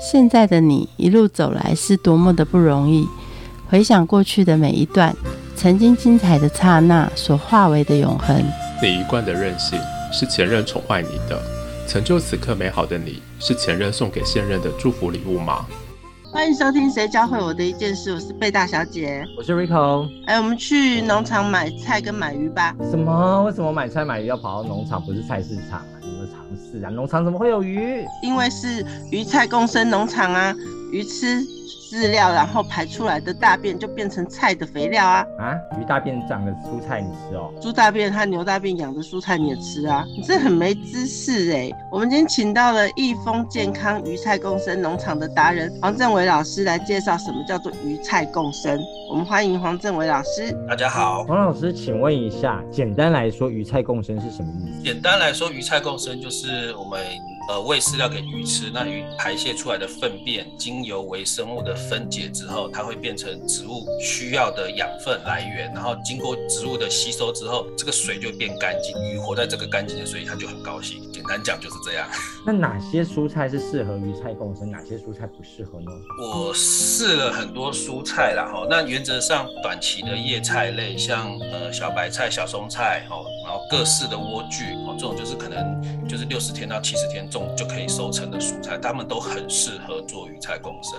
现在的你一路走来是多么的不容易。回想过去的每一段，曾经精彩的刹那所化为的永恒。你一贯的任性是前任宠坏你的，成就此刻美好的你是前任送给现任的祝福礼物吗？欢迎收听《谁教会我的一件事》，我是贝大小姐，我是 Rico。哎，我们去农场买菜跟买鱼吧。什么？为什么买菜买鱼要跑到农场，不是菜市场啊？什么尝试啊？农场怎么会有鱼？因为是鱼菜共生农场啊，鱼吃。饲料，然后排出来的大便就变成菜的肥料啊！啊，鱼大便长的蔬菜你吃哦？猪大便和牛大便养的蔬菜你也吃啊？你这很没知识哎！我们今天请到了益丰健康鱼菜共生农场的达人黄正伟老师来介绍什么叫做鱼菜共生。我们欢迎黄正伟老师。大家好，黄老师，请问一下，简单来说，鱼菜共生是什么意思？简单来说，鱼菜共生就是我们。呃，喂饲料给鱼吃，那鱼排泄出来的粪便经由微生物的分解之后，它会变成植物需要的养分来源，然后经过植物的吸收之后，这个水就变干净，鱼活在这个干净的水里，它就很高兴。简单讲就是这样。那哪些蔬菜是适合鱼菜共生，哪些蔬菜不适合呢？我试了很多蔬菜啦，哈，那原则上短期的叶菜类，像呃小白菜、小松菜，哦，然后各式的莴苣，哦，这种就是可能就是六十天到七十天种。就可以收成的蔬菜，它们都很适合做鱼菜共生。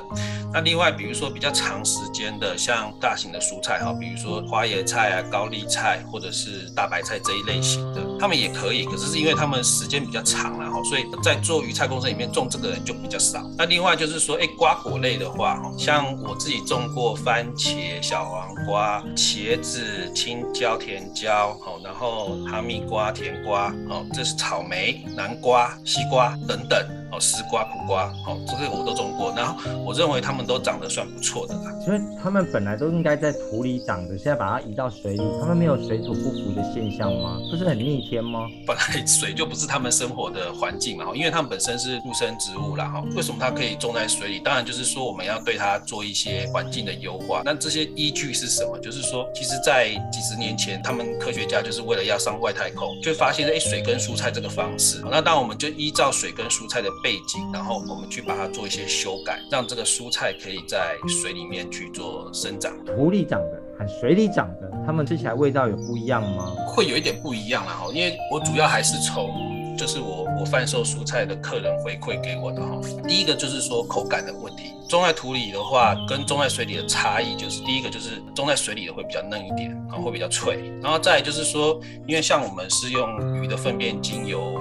那另外，比如说比较长时间的，像大型的蔬菜哈，比如说花椰菜啊、高丽菜或者是大白菜这一类型的，它们也可以。可是是因为它们时间比较长了哈，所以在做鱼菜共生里面种这个人就比较少。那另外就是说，哎，瓜果类的话哈，像我自己种过番茄、小黄瓜、茄子、青椒、甜椒，好，然后哈密瓜、甜瓜，好，这是草莓、南瓜、西瓜。等等。哦，丝瓜、苦瓜，哦，这个我都种过，然后我认为它们都长得算不错的啦。因为它们本来都应该在土里长的，现在把它移到水里，它们没有水土不服的现象吗？不是很逆天吗？本来水就不是它们生活的环境嘛，哈，因为它们本身是陆生植物啦，哈，为什么它可以种在水里？当然就是说我们要对它做一些环境的优化。那这些依据是什么？就是说，其实在几十年前，他们科学家就是为了要上外太空，就发现哎，水跟蔬菜这个方式。那当我们就依照水跟蔬菜的。背景，然后我们去把它做一些修改，让这个蔬菜可以在水里面去做生长。土里长的和水里长的，它们吃起来味道有不一样吗？会有一点不一样啦哈，因为我主要还是从就是我我贩售蔬菜的客人回馈给我的哈。第一个就是说口感的问题，种在土里的话跟种在水里的差异，就是第一个就是种在水里的会比较嫩一点，然后会比较脆，然后再就是说，因为像我们是用鱼的粪便精油。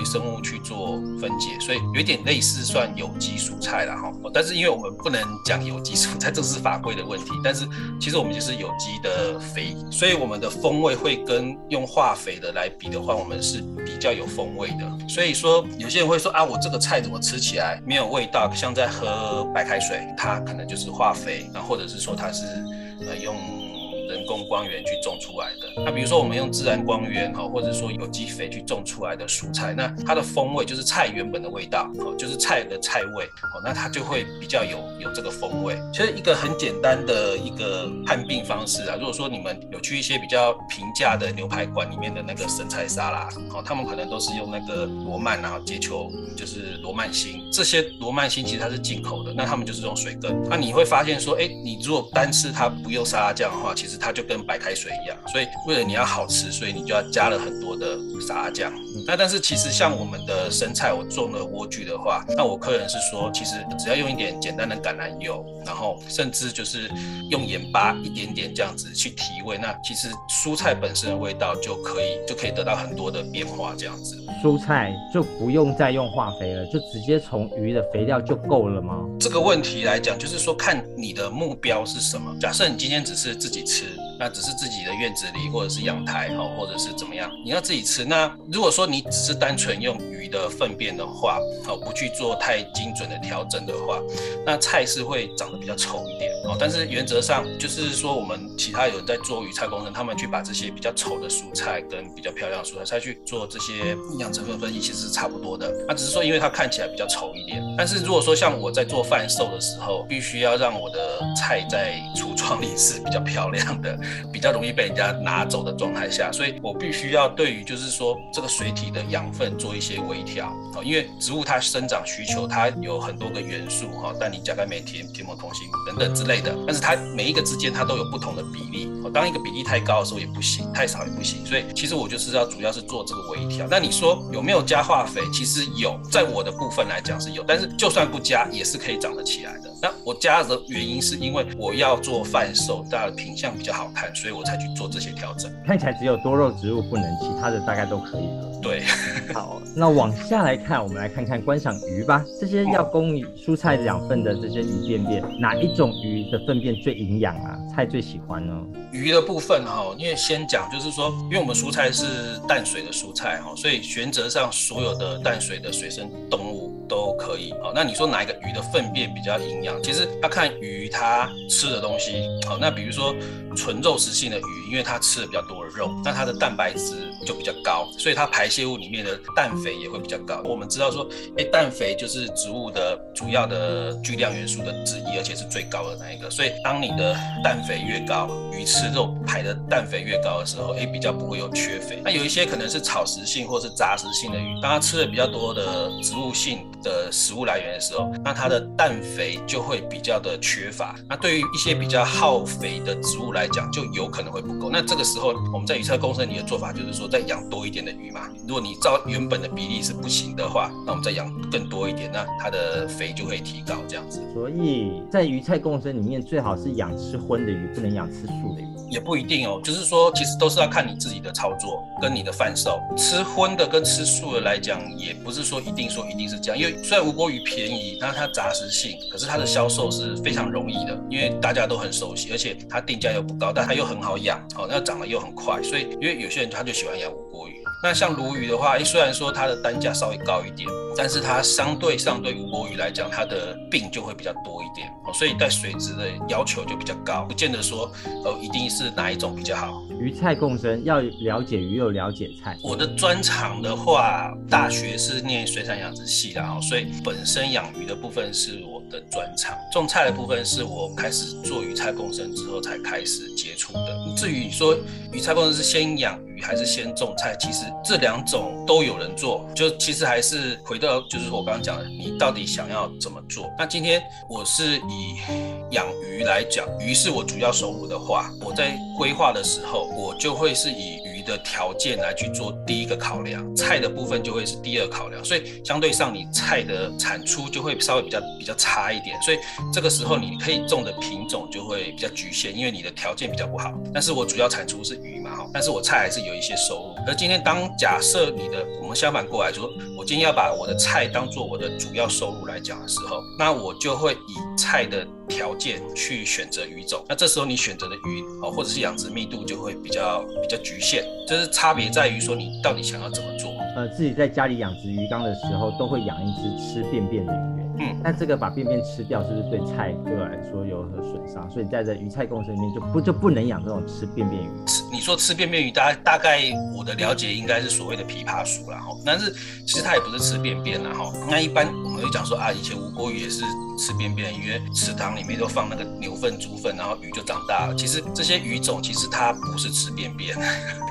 微生物去做分解，所以有点类似算有机蔬菜了哈。但是因为我们不能讲有机蔬菜，这是法规的问题。但是其实我们就是有机的肥，所以我们的风味会跟用化肥的来比的话，我们是比较有风味的。所以说有些人会说啊，我这个菜怎么吃起来没有味道，像在喝白开水，它可能就是化肥，那或者是说它是呃用。人工光源去种出来的，那比如说我们用自然光源哈，或者说有机肥去种出来的蔬菜，那它的风味就是菜原本的味道，哦，就是菜的菜味，哦，那它就会比较有有这个风味。其实一个很简单的一个判病方式啊，如果说你们有去一些比较平价的牛排馆里面的那个生菜沙拉，哦，他们可能都是用那个罗曼然后结球，就是罗曼星，这些罗曼星其实它是进口的，那他们就是用水根，那你会发现说，哎，你如果单吃它不用沙拉酱的话，其实它就跟白开水一样，所以为了你要好吃，所以你就要加了很多的沙拉酱。那但是其实像我们的生菜，我种了莴苣的话，那我客人是说，其实只要用一点简单的橄榄油，然后甚至就是用盐巴一点点这样子去提味，那其实蔬菜本身的味道就可以就可以得到很多的变化，这样子。蔬菜就不用再用化肥了，就直接从鱼的肥料就够了吗？这个问题来讲，就是说看你的目标是什么。假设你今天只是自己吃。那只是自己的院子里，或者是阳台，哈，或者是怎么样，你要自己吃。那如果说你只是单纯用鱼的粪便的话，哦，不去做太精准的调整的话，那菜是会长得比较丑一点，哦。但是原则上就是说，我们其他有在做鱼菜工程，他们去把这些比较丑的蔬菜跟比较漂亮的蔬菜再去做这些营养成分分析，其实是差不多的。那只是说，因为它看起来比较丑一点。但是如果说像我在做贩售的时候，必须要让我的菜在橱窗里是比较漂亮的。比较容易被人家拿走的状态下，所以我必须要对于就是说这个水体的养分做一些微调啊，因为植物它生长需求它有很多个元素哈，但你加钙镁铁铁锰铜锌等等之类的，但是它每一个之间它都有不同的比例，当一个比例太高的时候也不行，太少也不行，所以其实我就是要主要是做这个微调。那你说有没有加化肥？其实有，在我的部分来讲是有，但是就算不加也是可以长得起来的。那我加的原因是因为我要做贩售，大家的品相比较好看，所以我才去做这些调整。看起来只有多肉植物不能，其他的大概都可以了。对，好，那往下来看，我们来看看观赏鱼吧。这些要供蔬菜养分的这些鱼便便，哪一种鱼的粪便最营养啊？菜最喜欢呢？鱼的部分哈，因为先讲就是说，因为我们蔬菜是淡水的蔬菜哈，所以原则上所有的淡水的水生动物。都可以好，那你说哪一个鱼的粪便比较营养？其实要看鱼它吃的东西好。那比如说纯肉食性的鱼，因为它吃的比较多的肉，那它的蛋白质就比较高，所以它排泄物里面的氮肥也会比较高。我们知道说，哎，氮肥就是植物的主要的巨量元素的之一，而且是最高的那一个。所以当你的氮肥肥越高，鱼吃肉排的氮肥越高的时候，诶，比较不会有缺肥。那有一些可能是草食性或是杂食性的鱼，当它吃的比较多的植物性。的食物来源的时候，那它的氮肥就会比较的缺乏。那对于一些比较耗肥的植物来讲，就有可能会不够。那这个时候，我们在预测共生里的做法就是说，再养多一点的鱼嘛。如果你照原本的比例是不行的话，那我们再养更多一点，那它的肥就会提高这样子。所以在鱼菜共生里面，最好是养吃荤的鱼，不能养吃素的鱼。也不一定哦，就是说，其实都是要看你自己的操作跟你的贩售。吃荤的跟吃素的来讲，也不是说一定说一定是这样，因为虽然吴锅鱼便宜，但是它杂食性，可是它的销售是非常容易的，因为大家都很熟悉，而且它定价又不高，但它又很好养，哦，那长得又很快，所以因为有些人他就喜欢养吴锅鱼。那像鲈鱼的话，虽然说它的单价稍微高一点，但是它相对上对无锅鱼来讲，它的病就会比较多一点，哦，所以在水质的要求就比较高，不见得说，呃，一定是哪一种比较好。鱼菜共生要了解鱼又了解菜。我的专长的话，大学是念水产养殖系的，哦，所以本身养鱼的部分是我的专长，种菜的部分是我开始做鱼菜共生之后才开始接触的。至于你说鱼菜共生是先养。还是先种菜，其实这两种都有人做，就其实还是回到就是我刚刚讲的，你到底想要怎么做？那今天我是以养鱼来讲，鱼是我主要收入的话，我在规划的时候，我就会是以。的条件来去做第一个考量，菜的部分就会是第二考量，所以相对上你菜的产出就会稍微比较比较差一点，所以这个时候你可以种的品种就会比较局限，因为你的条件比较不好。但是我主要产出是鱼嘛，但是我菜还是有一些收入。而今天当假设你的我们相反过来，就说我今天要把我的菜当做我的主要收入来讲的时候，那我就会以菜的。条件去选择鱼种，那这时候你选择的鱼哦，或者是养殖密度就会比较比较局限，就是差别在于说你到底想要怎么做。呃，自己在家里养殖鱼缸的时候，都会养一只吃便便的鱼。嗯，那这个把便便吃掉，是不是对菜对我来说有何损伤？所以在这鱼菜共生里面，就不就不能养这种吃便便鱼。吃你说吃便便鱼，大大概我的了解应该是所谓的枇杷鼠了哈，但是其实它也不是吃便便了哈。那一般我们会讲说啊，以前吴国鱼也是。吃便便，因为池塘里面都放那个牛粪、猪粪，然后鱼就长大了。其实这些鱼种其实它不是吃便便，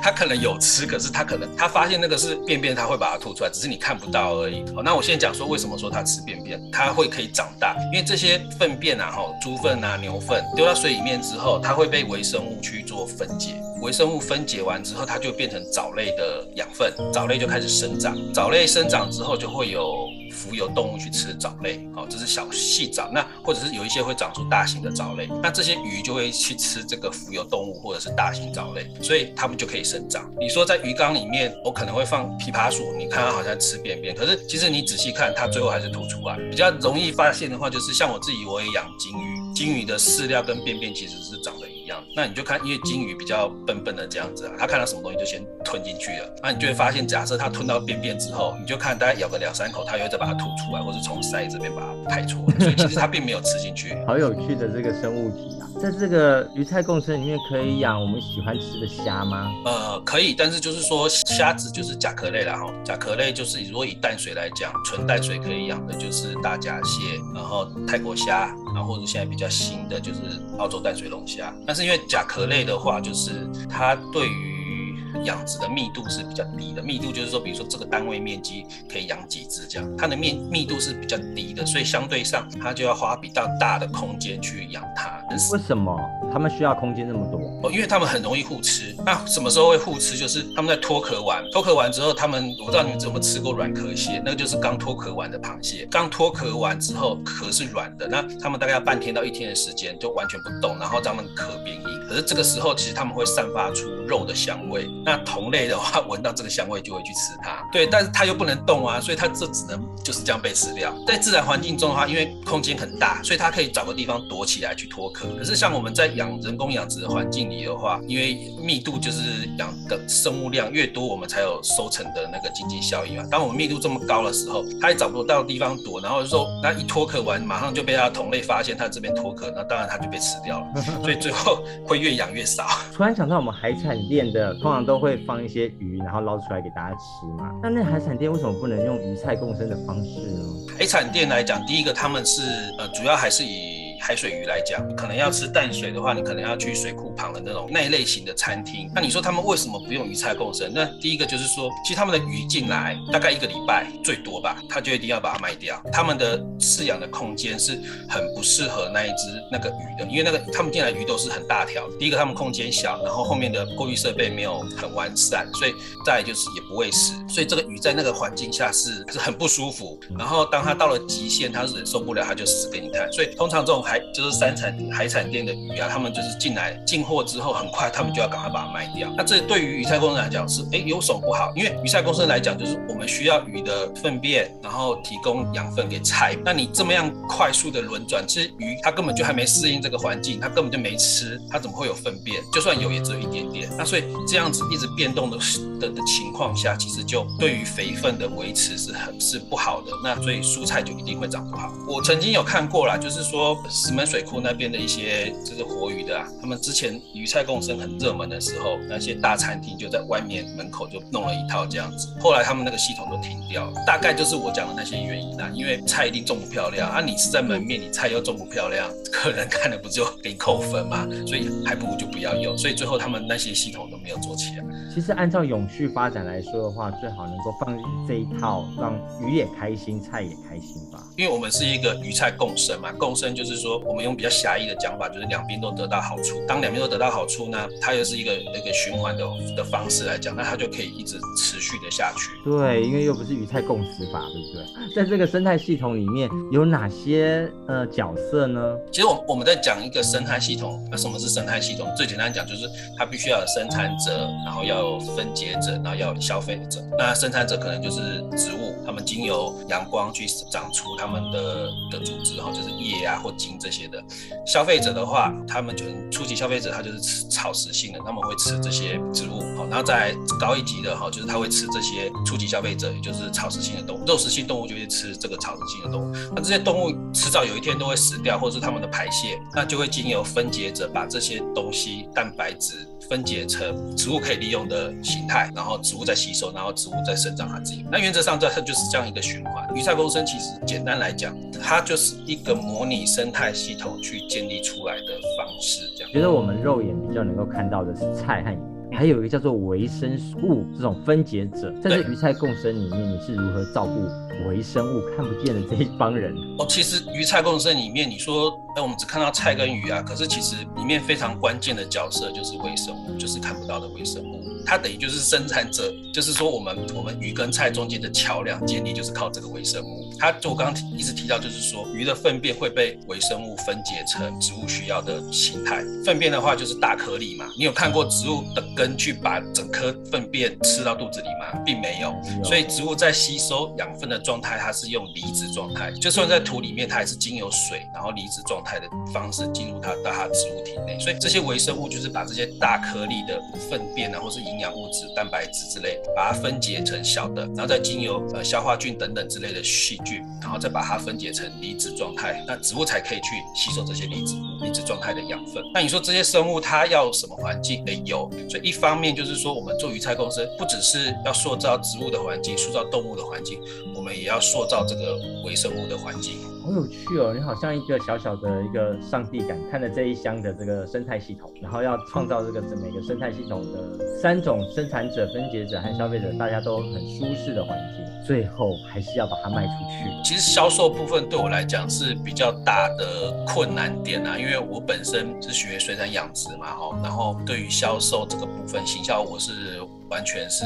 它可能有吃，可是它可能它发现那个是便便，它会把它吐出来，只是你看不到而已。好，那我现在讲说为什么说它吃便便，它会可以长大，因为这些粪便啊，哈，猪粪啊、牛粪丢到水里面之后，它会被微生物去做分解，微生物分解完之后，它就变成藻类的养分，藻类就开始生长，藻类生长之后就会有。浮游动物去吃藻类，好，这是小细藻。那或者是有一些会长出大型的藻类，那这些鱼就会去吃这个浮游动物或者是大型藻类，所以它们就可以生长。你说在鱼缸里面，我可能会放枇杷树，你看它好像吃便便，可是其实你仔细看，它最后还是吐出来。比较容易发现的话，就是像我自己，我也养金鱼，金鱼的饲料跟便便其实是长得。那你就看，因为金鱼比较笨笨的这样子啊，它看到什么东西就先吞进去了。那你就会发现，假设它吞到便便之后，你就看大概咬个两三口，它又再把它吐出来，或是从鳃这边把它排出来。所以其实它并没有吃进去。好有趣的这个生物体啊！在这个鱼菜共生里面，可以养我们喜欢吃的虾吗？呃，可以，但是就是说虾子就是甲壳类了哈。甲壳类就是如果以淡水来讲，纯淡水可以养的就是大闸蟹，然后泰国虾。然后或者现在比较新的就是澳洲淡水龙虾。但是因为甲壳类的话，就是它对于养殖的密度是比较低的，密度就是说，比如说这个单位面积可以养几只这样，它的面密度是比较低的，所以相对上它就要花比较大的空间去养它。为什么他们需要空间那么多？哦，因为他们很容易互吃。那什么时候会互吃？就是他们在脱壳完，脱壳完之后，他们我不知道你们有没有吃过软壳蟹，那个就是刚脱壳完的螃蟹，刚脱壳完之后壳是软的，那他们大概要半天到一天的时间就完全不动，然后他们壳变硬。可是这个时候其实他们会散发出肉的香味。那同类的话，闻到这个香味就会去吃它。对，但是它又不能动啊，所以它这只能就是这样被吃掉。在自然环境中的话，因为空间很大，所以它可以找个地方躲起来去脱壳。可是像我们在养人工养殖的环境里的话，因为密度就是养的生物量越多，我们才有收成的那个经济效益嘛。当我们密度这么高的时候，它也找不到地方躲，然后说那一脱壳完，马上就被它同类发现它这边脱壳，那当然它就被吃掉了。所以最后会越养越少。突然想到我们海产店的通常都会放一些鱼，然后捞出来给大家吃嘛。那那海产店为什么不能用鱼菜共生的方式呢？海产店来讲，第一个他们是呃，主要还是以。海水鱼来讲，可能要吃淡水的话，你可能要去水库旁的那种那一类型的餐厅。那你说他们为什么不用鱼菜共生？那第一个就是说，其实他们的鱼进来大概一个礼拜最多吧，他就一定要把它卖掉。他们的饲养的空间是很不适合那一只那个鱼的，因为那个他们进来鱼都是很大条。第一个他们空间小，然后后面的过滤设备没有很完善，所以再就是也不会死，所以这个鱼在那个环境下是是很不舒服。然后当它到了极限，它是忍受不了，它就死给你看。所以通常这种。海就是三产海产店的鱼啊，他们就是进来进货之后，很快他们就要赶快把它卖掉。那这对于鱼菜公司来讲是，哎，有什么不好？因为鱼菜公司来讲，就是我们需要鱼的粪便，然后提供养分给菜。那你这么样快速的轮转，其实鱼它根本就还没适应这个环境，它根本就没吃，它怎么会有粪便？就算有，也只有一点点。那所以这样子一直变动的的的情况下，其实就对于肥分的维持是很是不好的。那所以蔬菜就一定会长不好。我曾经有看过啦，就是说。石门水库那边的一些就是活鱼的啊，他们之前鱼菜共生很热门的时候，那些大餐厅就在外面门口就弄了一套这样子。后来他们那个系统都停掉了，大概就是我讲的那些原因啊。因为菜一定种不漂亮啊，你是在门面，你菜又种不漂亮，客人看了不就给你扣分吗？所以还不如就不要用。所以最后他们那些系统都没有做起来。其实按照永续发展来说的话，最好能够放这一套，让鱼也开心，菜也开心吧。因为我们是一个鱼菜共生嘛，共生就是说，我们用比较狭义的讲法，就是两边都得到好处。当两边都得到好处呢，它又是一个那个循环的的方式来讲，那它就可以一直持续的下去。对，因为又不是鱼菜共食法，对不对？在这个生态系统里面有哪些呃角色呢？其实我我们在讲一个生态系统，那什么是生态系统？最简单讲就是它必须要有生产者，然后要有分解者，然后要有消费者。那生产者可能就是植物，它们经由阳光去长出它。们的的组织哈，就是叶啊或茎这些的。消费者的话，他们就初级消费者，他就是吃草食性的，他们会吃这些植物。好，那在高一级的哈，就是他会吃这些初级消费者，也就是草食性的动物。肉食性动物就会吃这个草食性的动物。那这些动物迟早有一天都会死掉，或者是它们的排泄，那就会经由分解者把这些东西蛋白质分解成植物可以利用的形态，然后植物再吸收，然后植物再生长它自己。那原则上这它就是这样一个循环。鱼菜共生其实简单。来讲，它就是一个模拟生态系统去建立出来的方式。这样，觉得我们肉眼比较能够看到的是菜和鱼，还有一个叫做维生物这种分解者。在这鱼菜共生里面，你是如何照顾微生物看不见的这一帮人？哦，其实鱼菜共生里面，你说，哎，我们只看到菜跟鱼啊，可是其实里面非常关键的角色就是微生物，就是看不到的微生物。它等于就是生产者，就是说我们我们鱼跟菜中间的桥梁建立，就是靠这个微生物。它就我刚刚一直提到，就是说鱼的粪便会被微生物分解成植物需要的形态。粪便的话就是大颗粒嘛。你有看过植物的根去把整颗粪便吃到肚子里吗？并没有。所以植物在吸收养分的状态，它是用离子状态。就算在土里面，它也是经由水，然后离子状态的方式进入它到它植物体内。所以这些微生物就是把这些大颗粒的粪便啊，或是营营养物质、蛋白质之类，把它分解成小的，然后再经由呃消化菌等等之类的细菌。然后再把它分解成离子状态，那植物才可以去吸收这些离子离子状态的养分。那你说这些生物它要什么环境？哎，有。所以一方面就是说，我们做鱼菜共生，不只是要塑造植物的环境，塑造动物的环境，我们也要塑造这个微生物的环境。好有趣哦！你好像一个小小的一个上帝感，看着这一箱的这个生态系统，然后要创造这个整个生态系统的三种生产者、分解者和消费者，大家都很舒适的环境，最后还是要把它卖出去。其实销售部分对我来讲是比较大的困难点啊，因为我本身是学水产养殖嘛，哈，然后对于销售这个部分，行销我是。完全是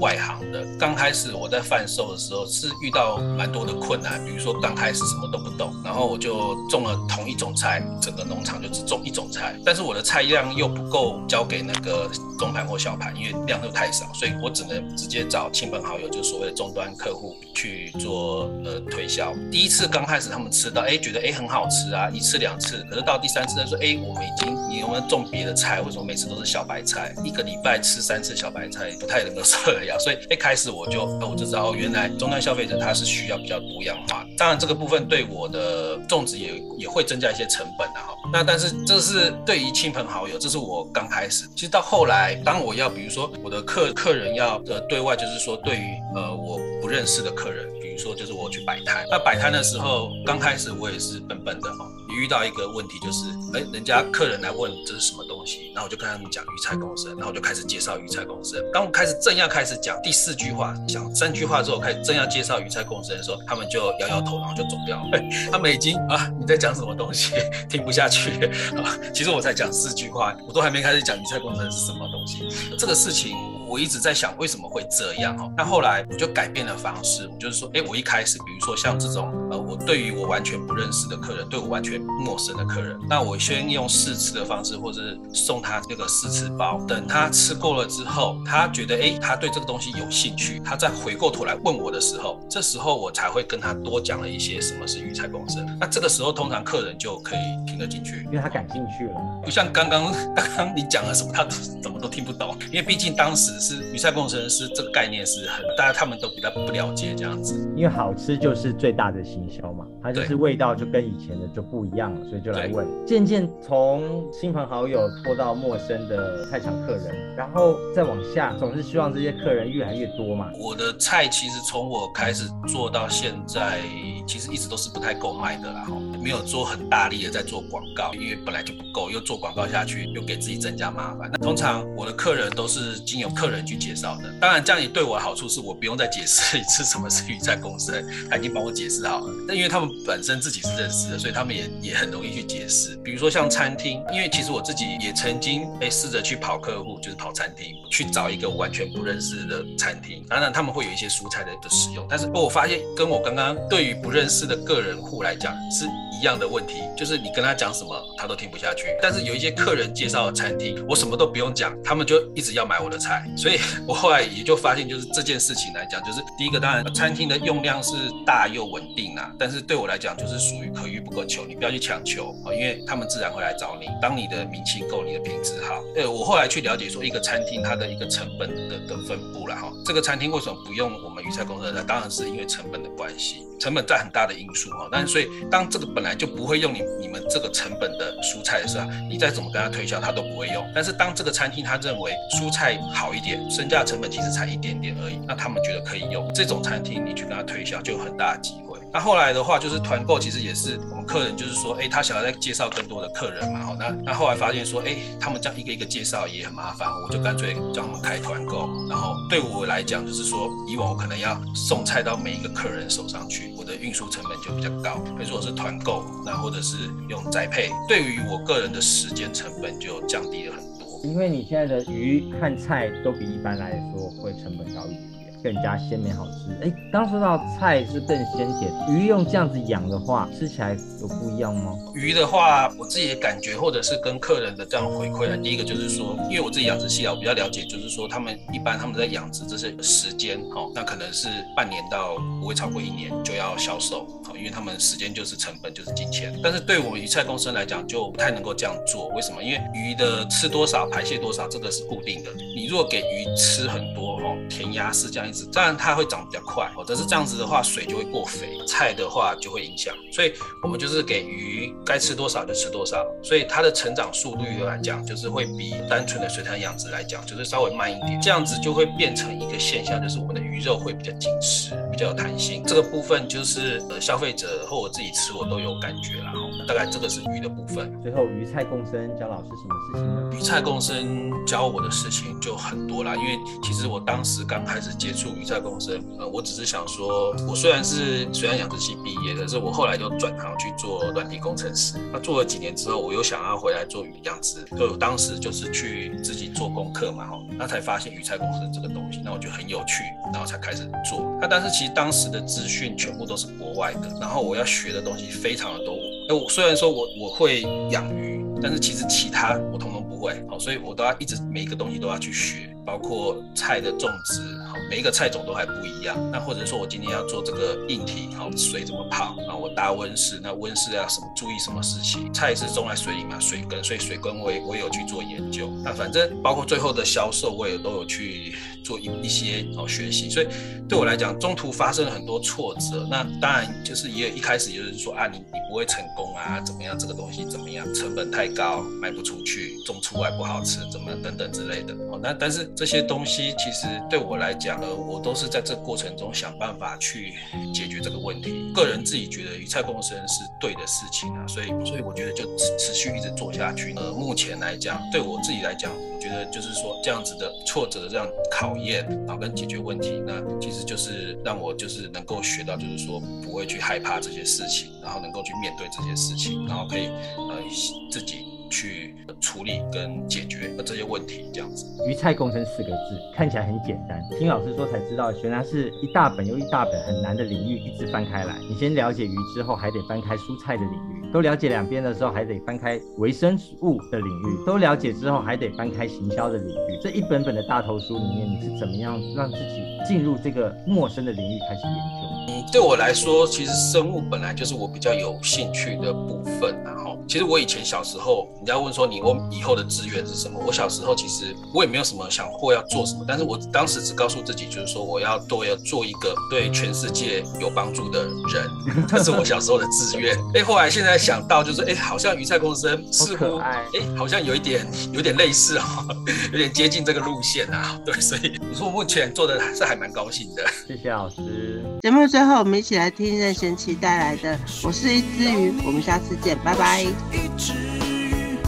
外行的。刚开始我在贩售的时候是遇到蛮多的困难，比如说刚开始什么都不懂，然后我就种了同一种菜，整个农场就只种一种菜，但是我的菜量又不够交给那个中盘或小盘，因为量又太少，所以我只能直接找亲朋好友，就是所谓的终端客户去做呃推销。第一次刚开始他们吃到，哎，觉得哎很好吃啊，一次两次，可是到第三次他说，哎，我们已经你有没有种别的菜？为什么每次都是小白菜？一个礼拜吃三次小白菜？不太能够受得了，所以一开始我就我就知道，原来终端消费者他是需要比较多样化。当然这个部分对我的种植也也会增加一些成本的哈。那但是这是对于亲朋好友，这是我刚开始。其实到后来，当我要比如说我的客客人要呃对外就是说对于呃我不认识的客人，比如说就是我去摆摊，那摆摊的时候刚开始我也是笨笨的哈。遇到一个问题就是，哎，人家客人来问这是什么东西，然后我就跟他们讲鱼菜共生，然后我就开始介绍鱼菜共生。当我开始正要开始讲第四句话，讲三句话之后，开始正要介绍鱼菜共生的时候，他们就摇摇头，然后就走掉了。他们已经啊，你在讲什么东西，听不下去啊。其实我才讲四句话，我都还没开始讲鱼菜共生是什么东西。这个事情。我一直在想为什么会这样哦，那后来我就改变了方式，我就是说，哎，我一开始，比如说像这种，呃，我对于我完全不认识的客人，对我完全陌生的客人，那我先用试吃的方式，或者是送他这个试吃包，等他吃过了之后，他觉得，哎，他对这个东西有兴趣，他再回过头来问我的时候，这时候我才会跟他多讲了一些什么是育才共生。那这个时候通常客人就可以听得进去，因为他感兴趣了，不像刚刚刚刚你讲了什么，他怎么都听不懂，因为毕竟当时。是鱼菜工程师这个概念是很，大家他们都比较不了解这样子，因为好吃就是最大的行销嘛，它就是味道就跟以前的就不一样了，所以就来问。渐渐从亲朋好友拖到陌生的菜场客人，然后再往下，总是希望这些客人越来越多嘛。我的菜其实从我开始做到现在，其实一直都是不太够卖的啦，哈，没有做很大力的在做广告，因为本来就不够，又做广告下去又给自己增加麻烦。那通常我的客人都是经由客人。去介绍的，当然这样也对我的好处是我不用再解释一次什么是鱼菜共生，他已经帮我解释好了。那因为他们本身自己是认识的，所以他们也也很容易去解释。比如说像餐厅，因为其实我自己也曾经哎试着去跑客户，就是跑餐厅，去找一个完全不认识的餐厅，当然他们会有一些蔬菜的的使用，但是我发现跟我刚刚对于不认认识的个人户来讲是。一样的问题，就是你跟他讲什么，他都听不下去。但是有一些客人介绍的餐厅，我什么都不用讲，他们就一直要买我的菜。所以我后来也就发现，就是这件事情来讲，就是第一个，当然餐厅的用量是大又稳定啊。但是对我来讲，就是属于可遇不可求，你不要去强求啊，因为他们自然会来找你。当你的名气够，你的品质好。对我后来去了解说，一个餐厅它的一个成本的的分布了哈。这个餐厅为什么不用我们鱼菜公司呢？当然是因为成本的关系。成本占很大的因素哈，但所以当这个本来就不会用你你们这个成本的蔬菜的时候，你再怎么跟他推销，他都不会用。但是当这个餐厅他认为蔬菜好一点，身价成本其实才一点点而已，那他们觉得可以用这种餐厅，你去跟他推销就有很大的机会。那后来的话，就是团购，其实也是我们客人，就是说，哎，他想要再介绍更多的客人嘛，好，那那后来发现说，哎，他们这样一个一个介绍也很麻烦，我就干脆叫他们开团购。然后对我来讲，就是说，以往我可能要送菜到每一个客人手上去，我的运输成本就比较高。比如果是团购，那或者是用宅配，对于我个人的时间成本就降低了很多。因为你现在的鱼和菜都比一般来说会成本高一点。更加鲜美好吃。哎，刚说到菜是更鲜甜，鱼用这样子养的话，吃起来有不一样吗？鱼的话，我自己的感觉，或者是跟客人的这样回馈啊，第一个就是说，因为我自己养殖系啊，我比较了解，就是说他们一般他们在养殖这些时间，哦，那可能是半年到不会超过一年就要销售，因为他们时间就是成本就是金钱。但是对我们鱼菜公司来讲，就不太能够这样做。为什么？因为鱼的吃多少排泄多少，这个是固定的。你如果给鱼吃很多。哦填鸭式这样子，当然它会长比较快哦，但是这样子的话水就会过肥，菜的话就会影响，所以我们就是给鱼该吃多少就吃多少，所以它的成长速率来讲，就是会比单纯的水产养殖来讲，就是稍微慢一点，这样子就会变成一个现象，就是我们的鱼肉会比较紧实，比较有弹性。这个部分就是呃消费者或我自己吃我都有感觉啦，大概这个是鱼的部分。最后鱼菜共生教老师什么事情呢？鱼菜共生教我的事情就很多啦，因为其实我当时刚开始接触鱼菜共生，呃，我只是想说，我虽然是虽然养殖系毕业的，是我后来就转行去做软体工程师。那做了几年之后，我又想要回来做鱼养殖，所以我当时就是去自己做功课嘛，哈，那才发现鱼菜共生这个东西，那我觉得很有趣，然后才开始做。那但是其实当时的资讯全部都是国外的，然后我要学的东西非常的多。哎，我虽然说我我会养鱼，但是其实其他我通通不会，好，所以我都要一直每一个东西都要去学，包括菜的种植，好，每一个菜种都还不一样。那或者说我今天要做这个硬体，好，水怎么泡，然后我搭温室，那温室要什么注意什么事情？菜是种在水里嘛，水根，所以水根我也我有去做研究。那反正包括最后的销售，我也都有去做一一些哦学习。所以对我来讲，中途发生了很多挫折，那当然就是也一开始就是说啊，你你不会成。功啊，怎么样？这个东西怎么样？成本太高，卖不出去，种出来不好吃，怎么等等之类的。哦，那但是这些东西其实对我来讲呢，我都是在这过程中想办法去解决这个问题。个人自己觉得鱼菜共生是对的事情啊，所以所以我觉得就持持续一直做下去。呃，目前来讲，对我自己来讲，我觉得就是说这样子的挫折这样考验，然后跟解决问题，那其实就是让我就是能够学到，就是说不会去害怕这些事情，然后能够去面对这。些事情，然后可以呃自己去处理跟解决这些问题，这样子。鱼菜共生四个字看起来很简单，听老师说才知道，原来是一大本又一大本很难的领域，一直翻开来。你先了解鱼之后，还得翻开蔬菜的领域；都了解两边的时候，还得翻开微生物的领域；都了解之后，还得翻开行销的领域。这一本本的大头书里面，你是怎么样让自己进入这个陌生的领域开始研究？嗯，对我来说，其实生物本来就是我比较有兴趣的部分，然后，其实我以前小时候，人家问说你我以后的志愿是什么？我小时候其实我也没有什么想或要做什么，但是我当时只告诉自己，就是说我要多要做一个对全世界有帮助的人，这是我小时候的志愿。哎，后来现在想到就是，哎，好像鱼菜共生似乎，哎，好像有一点有点类似哈，有点接近这个路线啊。对，所以我说目前做的是还蛮高兴的。谢谢老师。节目最后，我们一起来听任贤齐带来的《我是一只鱼》，我们下次见，拜拜。一只鱼，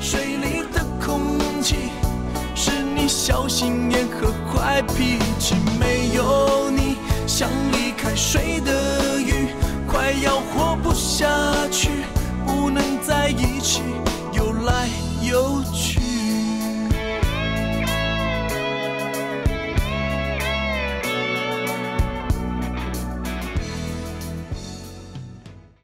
水里的空气是你小心眼和坏脾气，没有你，像离开水的鱼，快要活不下去，不能在一起。游来游去